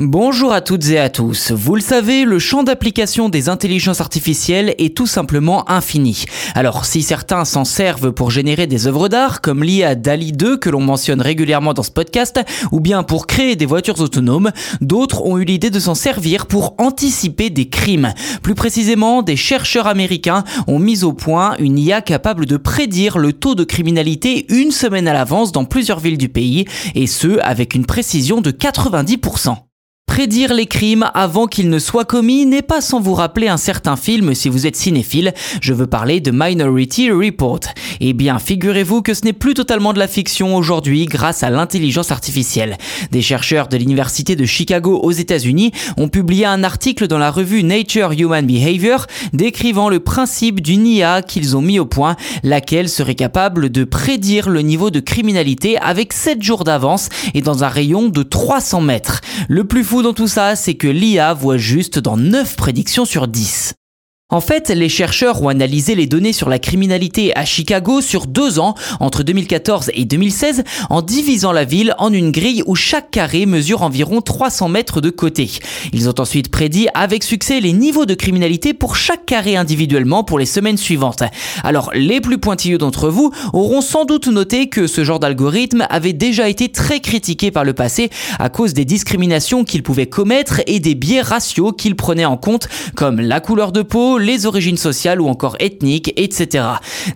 Bonjour à toutes et à tous. Vous le savez, le champ d'application des intelligences artificielles est tout simplement infini. Alors, si certains s'en servent pour générer des œuvres d'art, comme l'IA DALI 2 que l'on mentionne régulièrement dans ce podcast, ou bien pour créer des voitures autonomes, d'autres ont eu l'idée de s'en servir pour anticiper des crimes. Plus précisément, des chercheurs américains ont mis au point une IA capable de prédire le taux de criminalité une semaine à l'avance dans plusieurs villes du pays, et ce, avec une précision de 90%. Prédire les crimes avant qu'ils ne soient commis n'est pas sans vous rappeler un certain film si vous êtes cinéphile, je veux parler de Minority Report. Eh bien, figurez-vous que ce n'est plus totalement de la fiction aujourd'hui grâce à l'intelligence artificielle. Des chercheurs de l'université de Chicago aux États-Unis ont publié un article dans la revue Nature Human Behavior décrivant le principe d'une IA qu'ils ont mis au point, laquelle serait capable de prédire le niveau de criminalité avec 7 jours d'avance et dans un rayon de 300 mètres. Le plus fou dans tout ça, c'est que l'IA voit juste dans 9 prédictions sur 10. En fait, les chercheurs ont analysé les données sur la criminalité à Chicago sur deux ans, entre 2014 et 2016, en divisant la ville en une grille où chaque carré mesure environ 300 mètres de côté. Ils ont ensuite prédit avec succès les niveaux de criminalité pour chaque carré individuellement pour les semaines suivantes. Alors, les plus pointilleux d'entre vous auront sans doute noté que ce genre d'algorithme avait déjà été très critiqué par le passé à cause des discriminations qu'il pouvait commettre et des biais raciaux qu'il prenait en compte, comme la couleur de peau, les origines sociales ou encore ethniques, etc.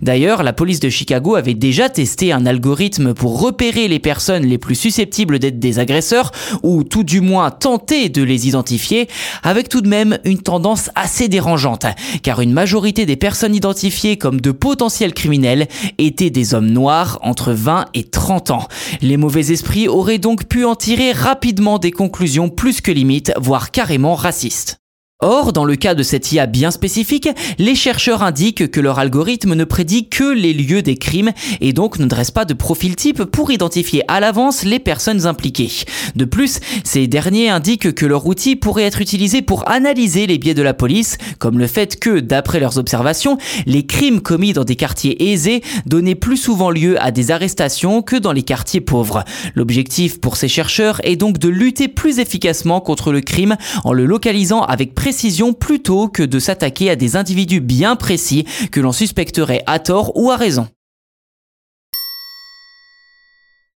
D'ailleurs, la police de Chicago avait déjà testé un algorithme pour repérer les personnes les plus susceptibles d'être des agresseurs, ou tout du moins tenter de les identifier, avec tout de même une tendance assez dérangeante, car une majorité des personnes identifiées comme de potentiels criminels étaient des hommes noirs entre 20 et 30 ans. Les mauvais esprits auraient donc pu en tirer rapidement des conclusions plus que limites, voire carrément racistes. Or, dans le cas de cette IA bien spécifique, les chercheurs indiquent que leur algorithme ne prédit que les lieux des crimes et donc ne dresse pas de profil type pour identifier à l'avance les personnes impliquées. De plus, ces derniers indiquent que leur outil pourrait être utilisé pour analyser les biais de la police, comme le fait que, d'après leurs observations, les crimes commis dans des quartiers aisés donnaient plus souvent lieu à des arrestations que dans les quartiers pauvres. L'objectif pour ces chercheurs est donc de lutter plus efficacement contre le crime en le localisant avec précision plutôt que de s'attaquer à des individus bien précis que l'on suspecterait à tort ou à raison.